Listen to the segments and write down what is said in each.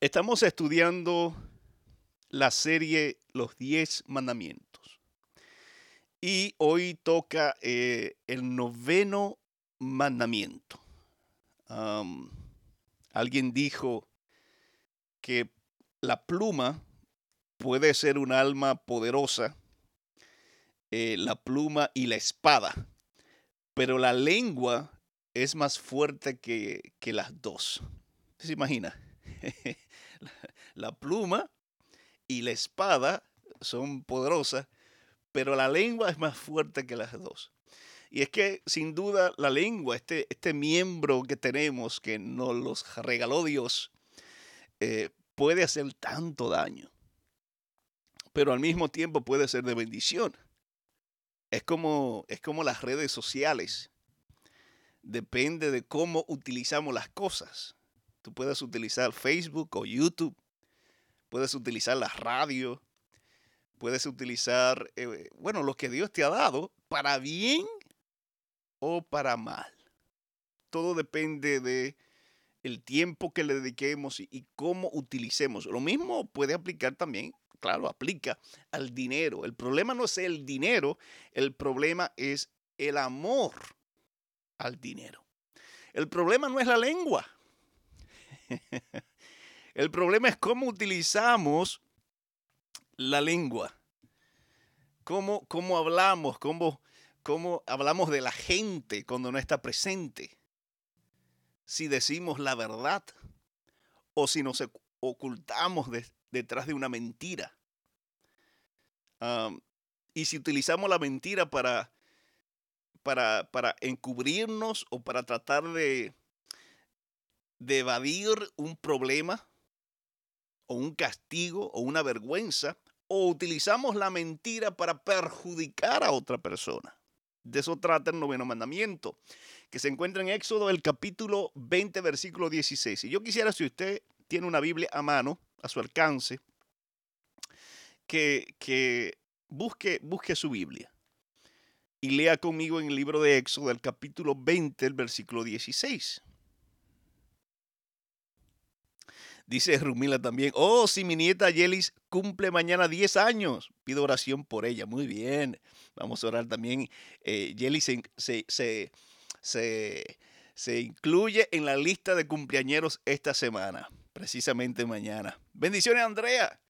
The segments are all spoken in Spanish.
Estamos estudiando la serie Los Diez Mandamientos. Y hoy toca eh, el noveno mandamiento. alguien dijo que la pluma puede ser un alma poderosa, eh, la pluma y la espada, pero la lengua es más fuerte que, que las dos. ¿Se imagina? la pluma y la espada son poderosas, pero la lengua es más fuerte que las dos. Y es que sin duda la lengua, este, este miembro que tenemos, que nos los regaló Dios, eh, puede hacer tanto daño, pero al mismo tiempo puede ser de bendición. Es como, es como las redes sociales. Depende de cómo utilizamos las cosas. Tú puedes utilizar Facebook o YouTube, puedes utilizar la radio, puedes utilizar, eh, bueno, lo que Dios te ha dado para bien o para mal. Todo depende de el tiempo que le dediquemos y, y cómo utilicemos. Lo mismo puede aplicar también, claro, aplica al dinero. El problema no es el dinero, el problema es el amor al dinero. El problema no es la lengua. El problema es cómo utilizamos la lengua. Cómo, cómo hablamos, cómo, cómo hablamos de la gente cuando no está presente. Si decimos la verdad o si nos ocultamos detrás de una mentira. y si utilizamos la mentira para, para, para encubrirnos o para tratar de, evadir un problema o un castigo o una vergüenza, o utilizamos la mentira para perjudicar a otra persona. De eso trata el noveno mandamiento, que se encuentra en Éxodo el capítulo 20, versículo 16. Y yo quisiera, si usted tiene una Biblia a mano, a su alcance, que, que busque, busque su Biblia y lea conmigo en el libro de Éxodo el capítulo 20, el versículo 16. Dice Rumila también, oh, si mi nieta Yelis cumple mañana 10 años, pido oración por ella. Muy bien, vamos a orar también. Eh, Yelis se, se, se, se incluye en la lista de cumpleañeros esta semana, precisamente mañana. Bendiciones, Andrea.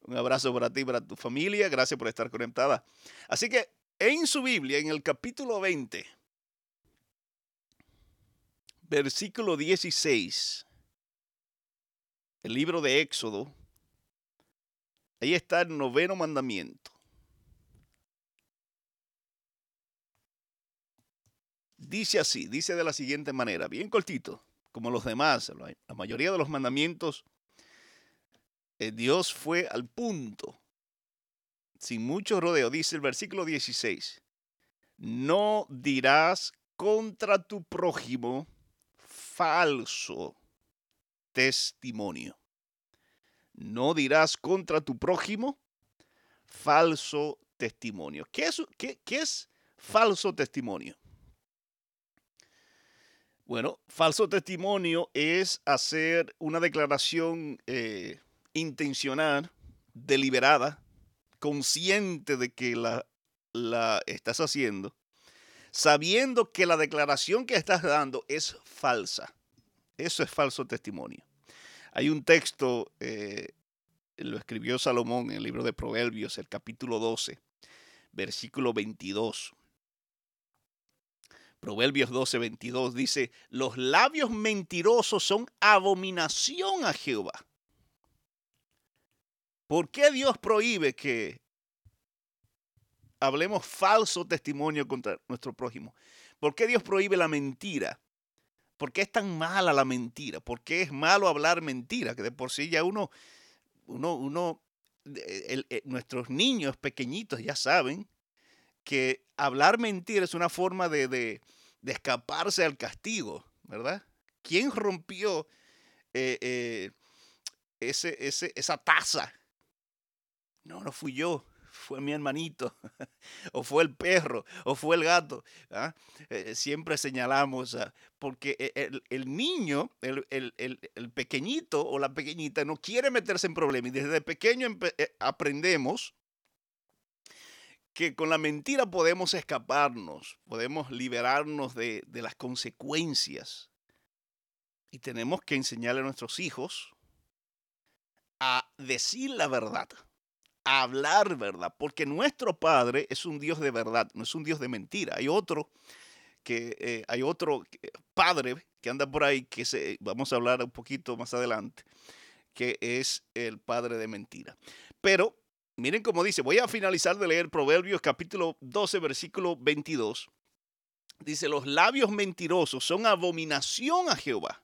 Un abrazo para ti y para tu familia. Gracias por estar conectada. Así que en su Biblia, en el capítulo 20, versículo 16 el libro de Éxodo, ahí está el noveno mandamiento. Dice así, dice de la siguiente manera, bien cortito, como los demás, la mayoría de los mandamientos, eh, Dios fue al punto, sin mucho rodeo, dice el versículo 16, no dirás contra tu prójimo falso testimonio. No dirás contra tu prójimo falso testimonio. ¿Qué es, falso testimonio? Bueno, falso testimonio es hacer una declaración eh, intencional, deliberada, consciente de que la, la estás haciendo, sabiendo que la declaración que estás dando es falsa. Eso es falso testimonio. Hay un texto, eh, lo escribió Salomón en el libro de Proverbios, el capítulo 12, versículo 22. Proverbios 12, 22 dice, los labios mentirosos son abominación a Jehová. ¿Por qué Dios prohíbe que hablemos falso testimonio contra nuestro prójimo? ¿Por qué Dios prohíbe la mentira? ¿Por qué es tan mala la mentira? ¿Por qué es malo hablar mentira? Que de por sí ya uno, uno, uno, eh, nuestros niños pequeñitos ya saben que hablar mentira es una forma de, escaparse al castigo, ¿verdad? ¿Quién rompió eh, eh, esa taza? No, no fui yo, fue mi hermanito, o fue el perro, o fue el gato. ¿ah? Eh, siempre señalamos, porque e, el, niño, el, el, pequeñito o la pequeñita no quiere meterse en problemas. Y desde pequeño eh, aprendemos que con la mentira podemos escaparnos, podemos liberarnos de, de las consecuencias. Y tenemos que enseñarle a nuestros hijos a decir la verdad, hablar verdad, porque nuestro Padre es un Dios de verdad, no es un Dios de mentira. Hay otro que eh, hay otro padre que anda por ahí que se, vamos a hablar un poquito más adelante, que es el padre de mentira. Pero miren cómo dice, voy a finalizar de leer Proverbios capítulo 12 versículo 22. Dice, los labios mentirosos son abominación a Jehová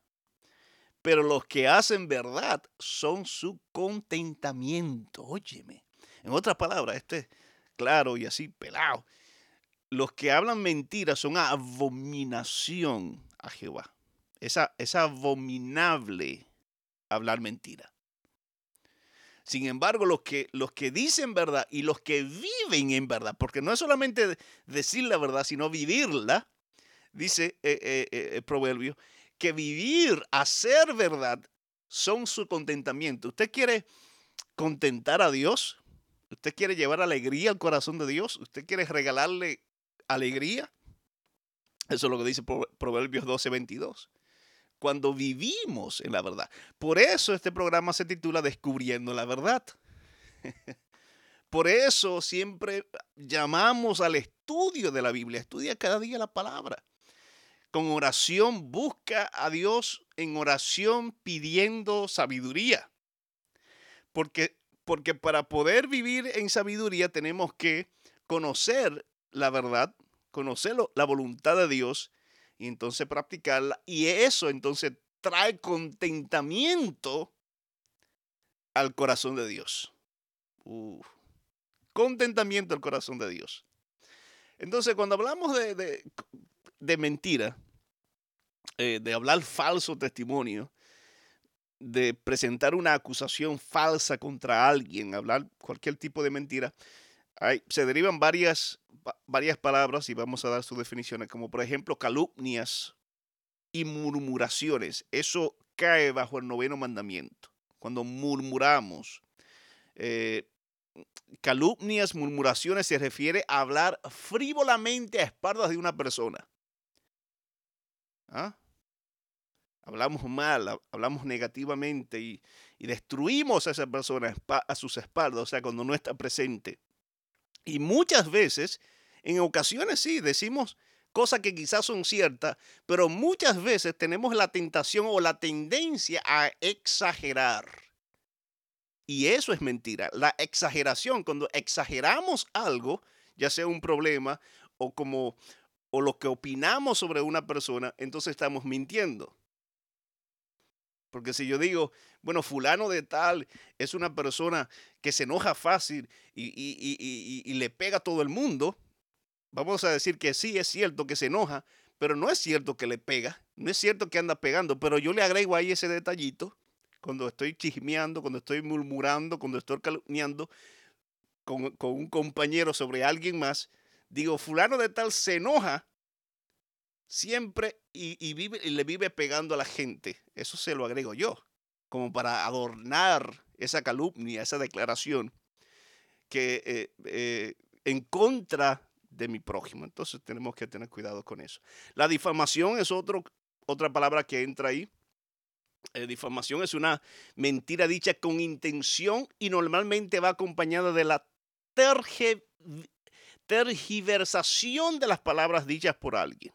pero los que hacen verdad son su contentamiento. Óyeme. En otras palabras, este claro y así pelado. Los que hablan mentiras son abominación a Jehová. Es, es abominable hablar mentira. Sin embargo, los que, los que dicen verdad y los que viven en verdad, porque no es solamente decir la verdad, sino vivirla, dice eh, eh, eh, el proverbio, que vivir, hacer verdad, son su contentamiento. ¿Usted quiere contentar a Dios? ¿Usted quiere llevar alegría al corazón de Dios? ¿Usted quiere regalarle alegría? Eso es lo que dice Proverbios 12, 22. Cuando vivimos en la verdad. Por eso este programa se titula Descubriendo la verdad. Por eso siempre llamamos al estudio de la Biblia. Estudia cada día la palabra con oración busca a Dios en oración pidiendo sabiduría. Porque, porque para poder vivir en sabiduría tenemos que conocer la verdad, conocer la voluntad de Dios y entonces practicarla. Y eso entonces trae contentamiento al corazón de Dios. Contentamiento al corazón de Dios. Entonces, cuando hablamos de, de, de mentira, eh, de hablar falso testimonio, de presentar una acusación falsa contra alguien, hablar cualquier tipo de mentira, hay, se derivan varias, varias palabras y vamos a dar sus definiciones, como por ejemplo calumnias y murmuraciones. Eso cae bajo el noveno mandamiento. Cuando murmuramos, eh, calumnias, murmuraciones se refiere a hablar frívolamente a espaldas de una persona. ¿Ah? Hablamos mal, hablamos negativamente y, destruimos a esa persona a sus espaldas, o sea, cuando no está presente. Y muchas veces, en ocasiones sí, decimos cosas que quizás son ciertas, pero muchas veces tenemos la tentación o la tendencia a exagerar. Y eso es mentira. La exageración, cuando exageramos algo, ya sea un problema o como o lo que opinamos sobre una persona, entonces estamos mintiendo. Porque si yo digo, bueno, fulano de tal es una persona que se enoja fácil y, le pega a todo el mundo, vamos a decir que sí es cierto que se enoja, pero no es cierto que le pega, no es cierto que anda pegando, pero yo le agrego ahí ese detallito cuando estoy chismeando, cuando estoy murmurando, cuando estoy calumniando con, con un compañero sobre alguien más, digo, fulano de tal se enoja siempre y, vive, le vive pegando a la gente. Eso se lo agrego yo, como para adornar esa calumnia, esa declaración que eh, eh, en contra de mi prójimo. Entonces tenemos que tener cuidado con eso. La difamación es otro, otra palabra que entra ahí. Eh, difamación es una mentira dicha con intención y normalmente va acompañada de la tergiversación de las palabras dichas por alguien.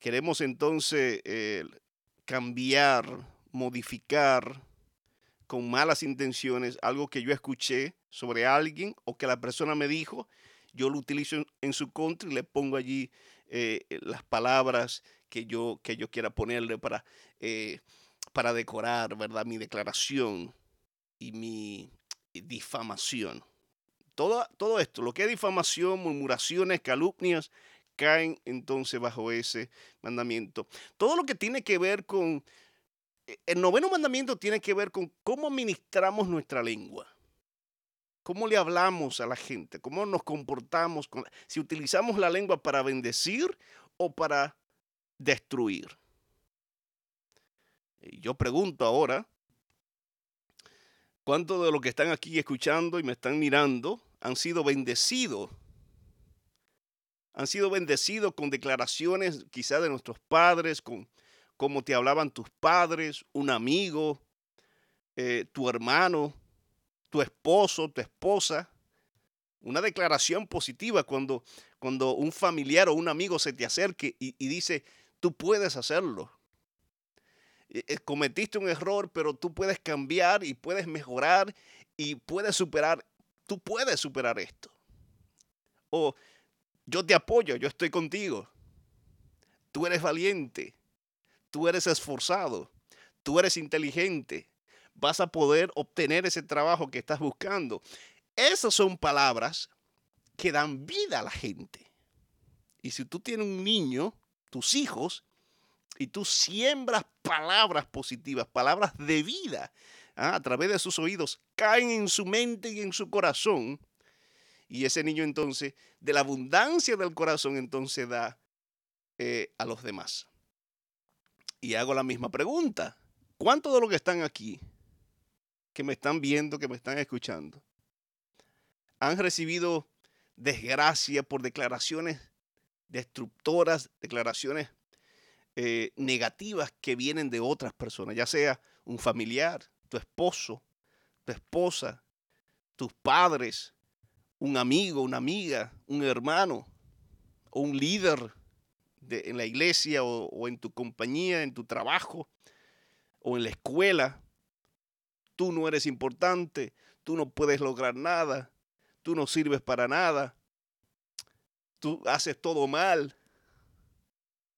Queremos entonces eh, cambiar, modificar con malas intenciones algo que yo escuché sobre alguien o que la persona me dijo, yo lo utilizo en, su contra y le pongo allí eh, las palabras que yo, que yo quiera ponerle para, eh, para decorar, ¿verdad? Mi declaración y mi difamación. Todo, todo esto, lo que es difamación, murmuraciones, calumnias, caen entonces bajo ese mandamiento. Todo lo que tiene que ver con, eh, el noveno mandamiento tiene que ver con cómo administramos nuestra lengua. ¿Cómo le hablamos a la gente? ¿Cómo nos comportamos? si utilizamos la lengua para bendecir o para destruir. yo pregunto ahora, ¿cuántos de los que están aquí escuchando y me están mirando han sido bendecidos? Han sido bendecidos con declaraciones quizás de nuestros padres, con cómo te hablaban tus padres, un amigo, eh, tu hermano, tu esposo, tu esposa. Una declaración positiva cuando, cuando un familiar o un amigo se te acerque y, dice, tú puedes hacerlo. Eh, eh, cometiste un error, pero tú puedes cambiar y puedes mejorar y puedes superar, tú puedes superar esto. O yo te apoyo, yo estoy contigo. Tú eres valiente, tú eres esforzado, tú eres inteligente, vas a poder obtener ese trabajo que estás buscando. Esas son palabras que dan vida a la gente. Y si tú tienes un niño, tus hijos, y tú siembras palabras positivas, palabras de vida, ¿ah? a través de sus oídos, caen en su mente y en su corazón. Y ese niño entonces, de la abundancia del corazón, entonces da eh, a los demás. Y hago la misma pregunta. ¿Cuántos de los que están aquí que me están viendo, que me están escuchando, han recibido desgracia por declaraciones destructoras, declaraciones eh, negativas que vienen de otras personas, ya sea un familiar, tu esposo, tu esposa, tus padres, un amigo, una amiga, un hermano o un líder de, en la iglesia o en tu compañía, en tu trabajo o en la escuela tú no eres importante, tú no puedes lograr nada, tú no sirves para nada, tú haces todo mal.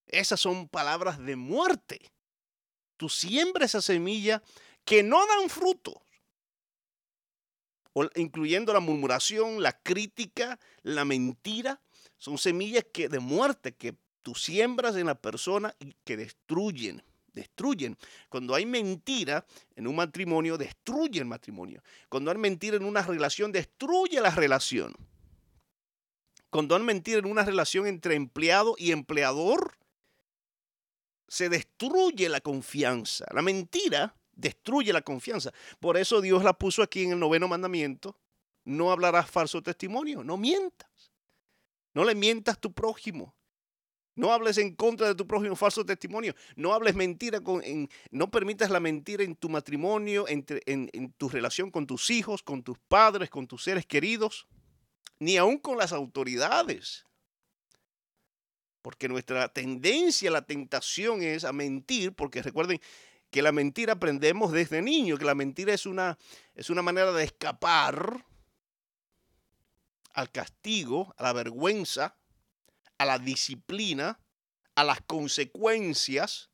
Esas son palabras de muerte. Tú siembras esa semilla que no dan frutos, incluyendo la murmuración, la crítica, la mentira. Son semillas que de muerte que tú siembras en la persona y que destruyen destruyen. Cuando hay mentira en un matrimonio, destruye el matrimonio. Cuando hay mentira en una relación, destruye la relación. Cuando hay mentira en una relación entre empleado y empleador, se destruye la confianza. La mentira destruye la confianza. Por eso Dios la puso aquí en el noveno mandamiento. No hablarás falso testimonio, no mientas. No le mientas a tu prójimo. No hables en contra de tu prójimo falso testimonio. No hables mentira, con, no permitas la mentira en tu matrimonio, en, en, tu relación con tus hijos, con tus padres, con tus seres queridos, ni aún con las autoridades. Porque nuestra tendencia, la tentación es a mentir, porque recuerden que la mentira aprendemos desde niño, que la mentira es una, es una manera de escapar al castigo, a la vergüenza, a la disciplina, a las consecuencias,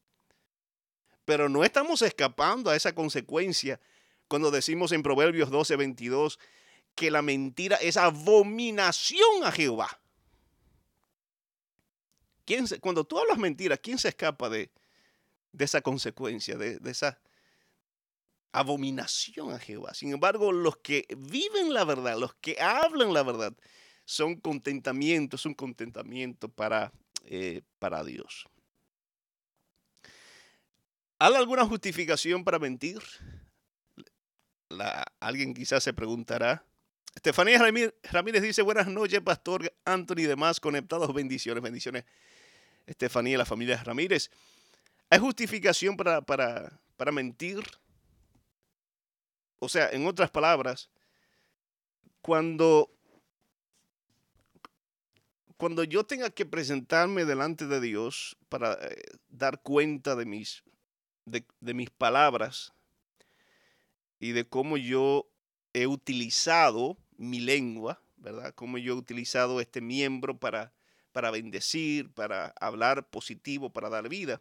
pero no estamos escapando a esa consecuencia cuando decimos en Proverbios 12, 22 que la mentira es abominación a Jehová. ¿Quién cuando tú hablas mentira, ¿quién se escapa de, de esa consecuencia, de, esa abominación a Jehová? Sin embargo, los que viven la verdad, los que hablan la verdad, son contentamiento, es un contentamiento para, eh, para Dios. ¿Hay alguna justificación para mentir? alguien quizás se preguntará. Estefanía Ramírez dice, buenas noches, Pastor Anthony y demás conectados, bendiciones, bendiciones. Estefanía y la familia Ramírez. ¿Hay justificación para, para, para mentir? O sea, en otras palabras, cuando cuando yo tenga que presentarme delante de Dios para eh, dar cuenta de mis, de, mis palabras y de cómo yo he utilizado mi lengua, ¿verdad? Cómo yo he utilizado este miembro para, para bendecir, para hablar positivo, para dar vida.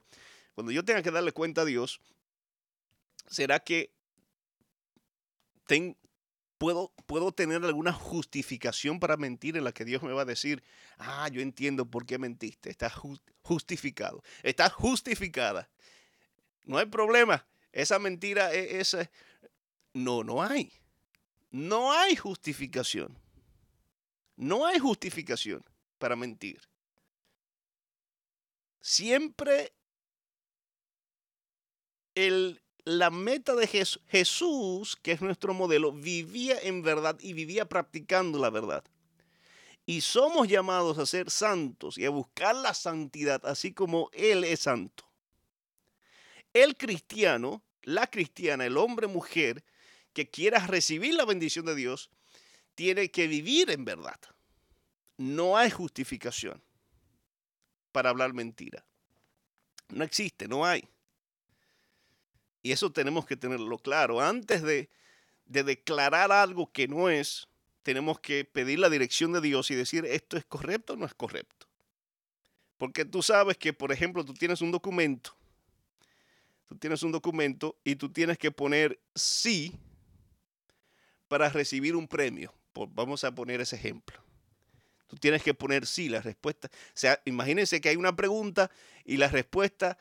Cuando yo tenga que darle cuenta a Dios, será que puedo, tener alguna justificación para mentir en la que Dios me va a decir, ah, yo entiendo por qué mentiste, estás justificado, estás justificada. No hay problema, esa mentira es... No, no hay. no hay justificación. No hay justificación para mentir. Siempre la meta de Jesús, que es nuestro modelo, vivía en verdad y vivía practicando la verdad. Y somos llamados a ser santos y a buscar la santidad, así como Él es santo. El cristiano, la cristiana, el hombre, mujer, que quiera recibir la bendición de Dios, tiene que vivir en verdad. No hay justificación para hablar mentira. No existe, no hay. Y eso tenemos que tenerlo claro. Antes de, de declarar algo que no es, tenemos que pedir la dirección de Dios y decir esto es correcto o no es correcto. Porque tú sabes que, por ejemplo, tú tienes un documento, tú tienes un documento y tú tienes que poner sí para recibir un premio. Vamos a poner ese ejemplo. Tú tienes que poner sí, la respuesta. O sea, imagínense que hay una pregunta y la respuesta,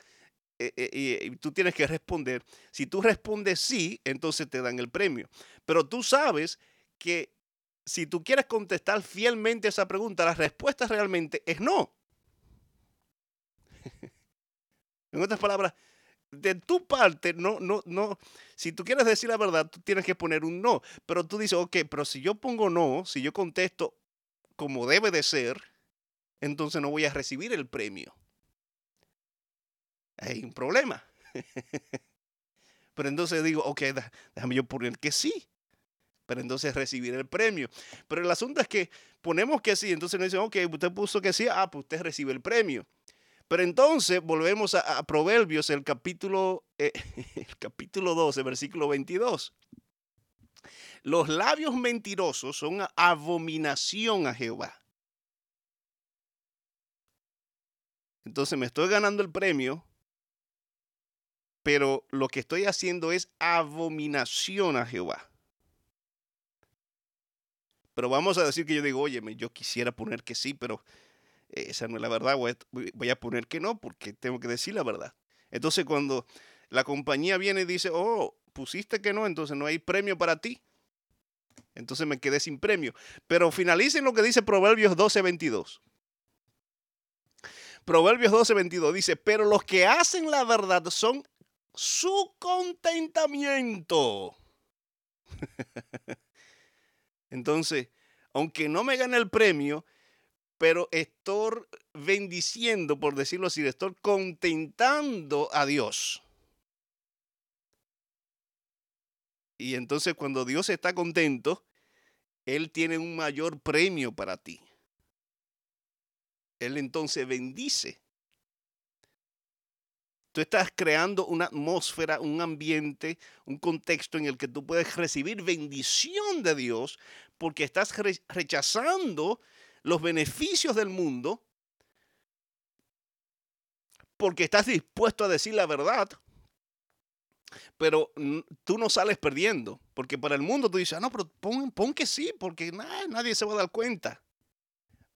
eh, eh, y tú tienes que responder. Si tú respondes sí, entonces te dan el premio. Pero tú sabes que si tú quieres contestar fielmente esa pregunta, la respuesta realmente es no. en otras palabras, de tu parte, no, no, no. Si tú quieres decir la verdad, tú tienes que poner un no. Pero tú dices, ok, pero si yo pongo no, si yo contesto como debe de ser, entonces no voy a recibir el premio. Hay un problema. Pero entonces digo, ok, déjame yo poner que sí. Pero entonces recibir el premio. Pero el asunto es que ponemos que sí, entonces nos dicen, ok, usted puso que sí, ah, pues usted recibe el premio. Pero entonces volvemos a, Proverbios, el capítulo, eh, el capítulo 12, versículo 22. Los labios mentirosos son abominación a Jehová. Entonces me estoy ganando el premio, pero lo que estoy haciendo es abominación a Jehová. Pero vamos a decir que yo digo, oye, yo quisiera poner que sí, pero esa no es la verdad, voy a poner que no, porque tengo que decir la verdad. Entonces cuando la compañía viene y dice, oh, pusiste que no, entonces no hay premio para ti. Entonces me quedé sin premio. Pero finalicen lo que dice Proverbios 12:22. Proverbios 12:22 dice, pero los que hacen la verdad son su contentamiento. Entonces, aunque no me gane el premio, pero estoy bendiciendo, por decirlo así, estoy contentando a Dios. Y entonces cuando Dios está contento, Él tiene un mayor premio para ti. Él entonces bendice. Tú estás creando una atmósfera, un ambiente, un contexto en el que tú puedes recibir bendición de Dios porque estás rechazando los beneficios del mundo porque estás dispuesto a decir la verdad pero tú no sales perdiendo, porque para el mundo tú dices, ah, no, pero pon, que sí, porque nadie se va a dar cuenta.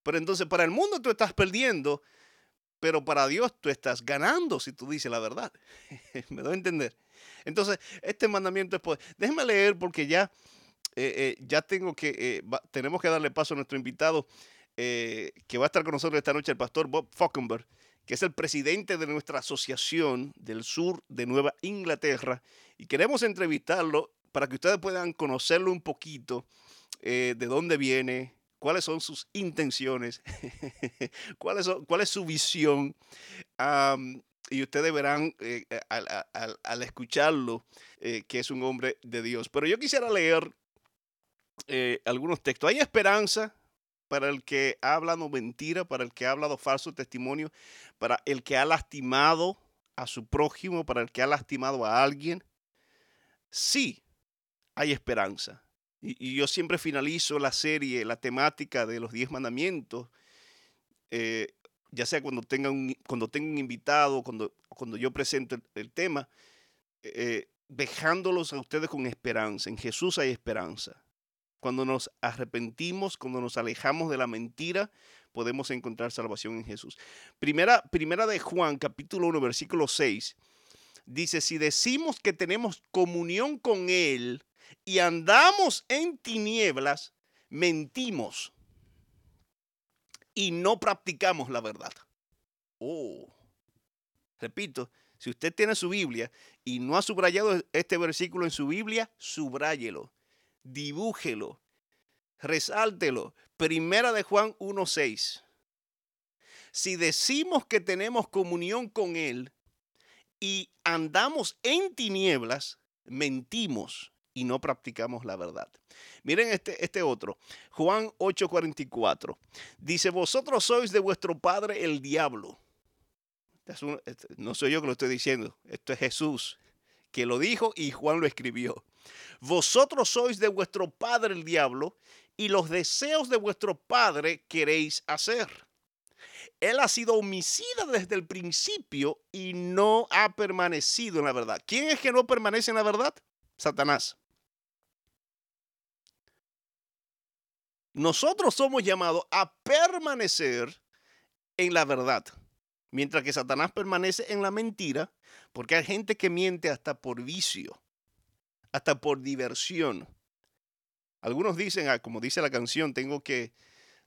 Pero entonces para el mundo tú estás perdiendo, pero para Dios tú estás ganando si tú dices la verdad. ¿Me doy a entender? Entonces, este mandamiento es, pues, déjeme leer porque ya, eh, eh, ya tengo que, eh, tenemos que darle paso a nuestro invitado que va a estar con nosotros esta noche, el pastor Bob Falkenberg que es el presidente de nuestra asociación del sur de Nueva Inglaterra, y queremos entrevistarlo para que ustedes puedan conocerlo un poquito, de dónde viene, cuáles son sus intenciones, cuál, es, su visión. y ustedes verán eh, al, escucharlo eh, que es un hombre de Dios. Pero yo quisiera leer algunos textos. Hay esperanza para el que ha hablado mentira, para el que ha hablado falso testimonio, para el que ha lastimado a su prójimo, para el que ha lastimado a alguien. Sí, hay esperanza. Y, yo siempre finalizo la serie, la temática de los diez mandamientos, eh, ya sea cuando tenga un, cuando tenga un invitado, cuando, cuando yo presento el, tema, eh, dejándolos a ustedes con esperanza. En Jesús hay esperanza. Cuando nos arrepentimos, cuando nos alejamos de la mentira, podemos encontrar salvación en Jesús. Primera, primera de Juan, capítulo 1, versículo 6, dice, si decimos que tenemos comunión con Él, y andamos en tinieblas, mentimos y no practicamos la verdad. Oh, repito, si usted tiene su Biblia y no ha subrayado este versículo en su Biblia, subráyelo, dibújelo, resáltelo. Primera de Juan 1.6. Si decimos que tenemos comunión con Él y andamos en tinieblas, mentimos y no practicamos la verdad. Miren este, este otro, Juan 8:44. Dice, vosotros sois de vuestro padre el diablo. Este, no soy yo que lo estoy diciendo, esto es Jesús que lo dijo y Juan lo escribió. Vosotros sois de vuestro padre el diablo y los deseos de vuestro padre queréis hacer. Él ha sido homicida desde el principio y no ha permanecido en la verdad. ¿Quién es que no permanece en la verdad? Satanás. Nosotros somos llamados a permanecer en la verdad, mientras que Satanás permanece en la mentira, porque hay gente que miente hasta por vicio, hasta por diversión. Algunos dicen, ah, como dice la canción, tengo que,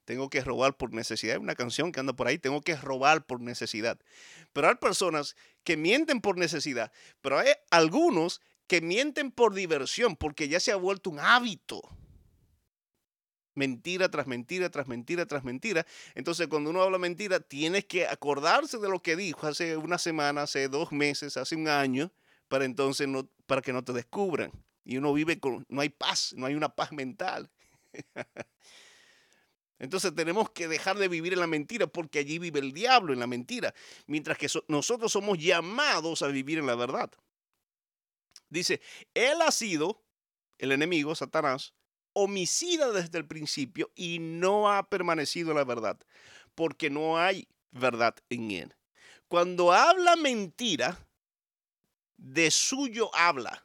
tengo que robar por necesidad. Hay una canción que anda por ahí, tengo que robar por necesidad. Pero hay personas que mienten por necesidad, pero hay algunos que mienten por diversión, porque ya se ha vuelto un hábito mentira tras mentira, tras mentira, tras mentira. Entonces, cuando uno habla mentira, tienes que acordarse de lo que dijo hace una semana, hace dos meses, hace un año, para entonces no, para que no te descubran. Y uno vive con, no hay paz, no hay una paz mental. Entonces tenemos que dejar de vivir en la mentira porque allí vive el diablo en la mentira, mientras que nosotros somos llamados a vivir en la verdad. Dice, él ha sido, el enemigo, Satanás, homicida desde el principio y no ha permanecido la verdad, porque no hay verdad en él. Cuando habla mentira, de suyo habla,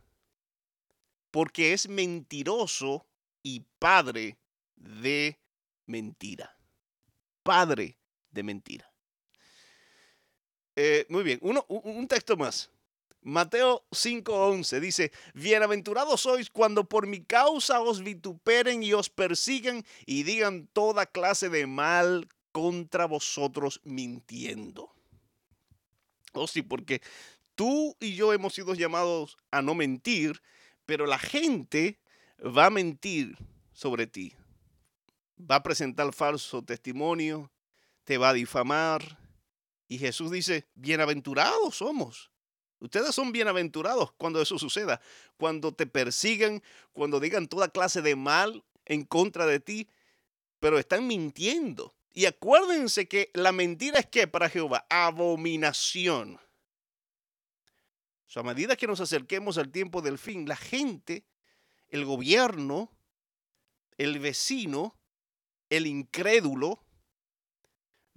porque es mentiroso y padre de mentira. Padre de mentira. Eh, muy bien, Uno, un texto más. Mateo 5:11 dice, bienaventurados sois cuando por mi causa os vituperen y os persiguen y digan toda clase de mal contra vosotros mintiendo. Oh sí, porque tú y yo hemos sido llamados a no mentir, pero la gente va a mentir sobre ti. Va a presentar falso testimonio, te va a difamar. Y Jesús dice, bienaventurados somos Ustedes son bienaventurados cuando eso suceda, cuando te persigan, cuando digan toda clase de mal en contra de ti, pero están mintiendo. Y acuérdense que la mentira es que para Jehová, abominación. a medida que nos acerquemos al tiempo del fin, la gente, el gobierno, el vecino, el incrédulo,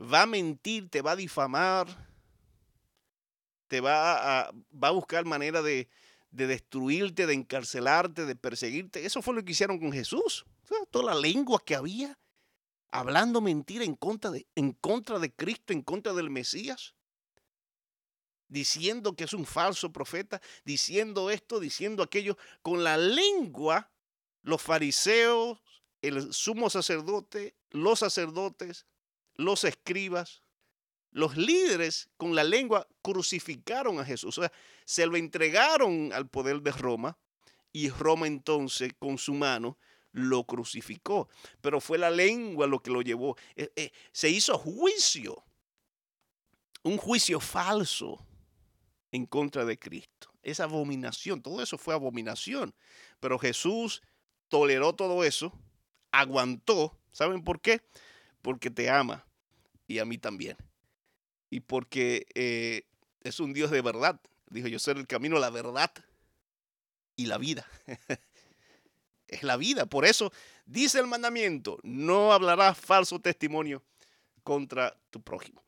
va a mentir, te va a difamar, va a, buscar manera de, destruirte, de encarcelarte, de perseguirte. Eso fue lo que hicieron con Jesús. toda la lengua que había, hablando mentira en contra, de, en contra de Cristo, en contra del Mesías, diciendo que es un falso profeta, diciendo esto, diciendo aquello. Con la lengua, los fariseos, el sumo sacerdote, los sacerdotes, los escribas, los líderes con la lengua crucificaron a Jesús. O sea, se lo entregaron al poder de Roma y Roma entonces con su mano lo crucificó. Pero fue la lengua lo que lo llevó. Eh, eh, se hizo juicio, un juicio falso en contra de Cristo. Esa abominación, todo eso fue abominación. Pero Jesús toleró todo eso, aguantó. ¿Saben por qué? Porque te ama y a mí también y porque eh, es un Dios de verdad. Dijo, yo soy el camino, la verdad y la vida. es la vida. Por eso dice el mandamiento, no hablarás falso testimonio contra tu prójimo.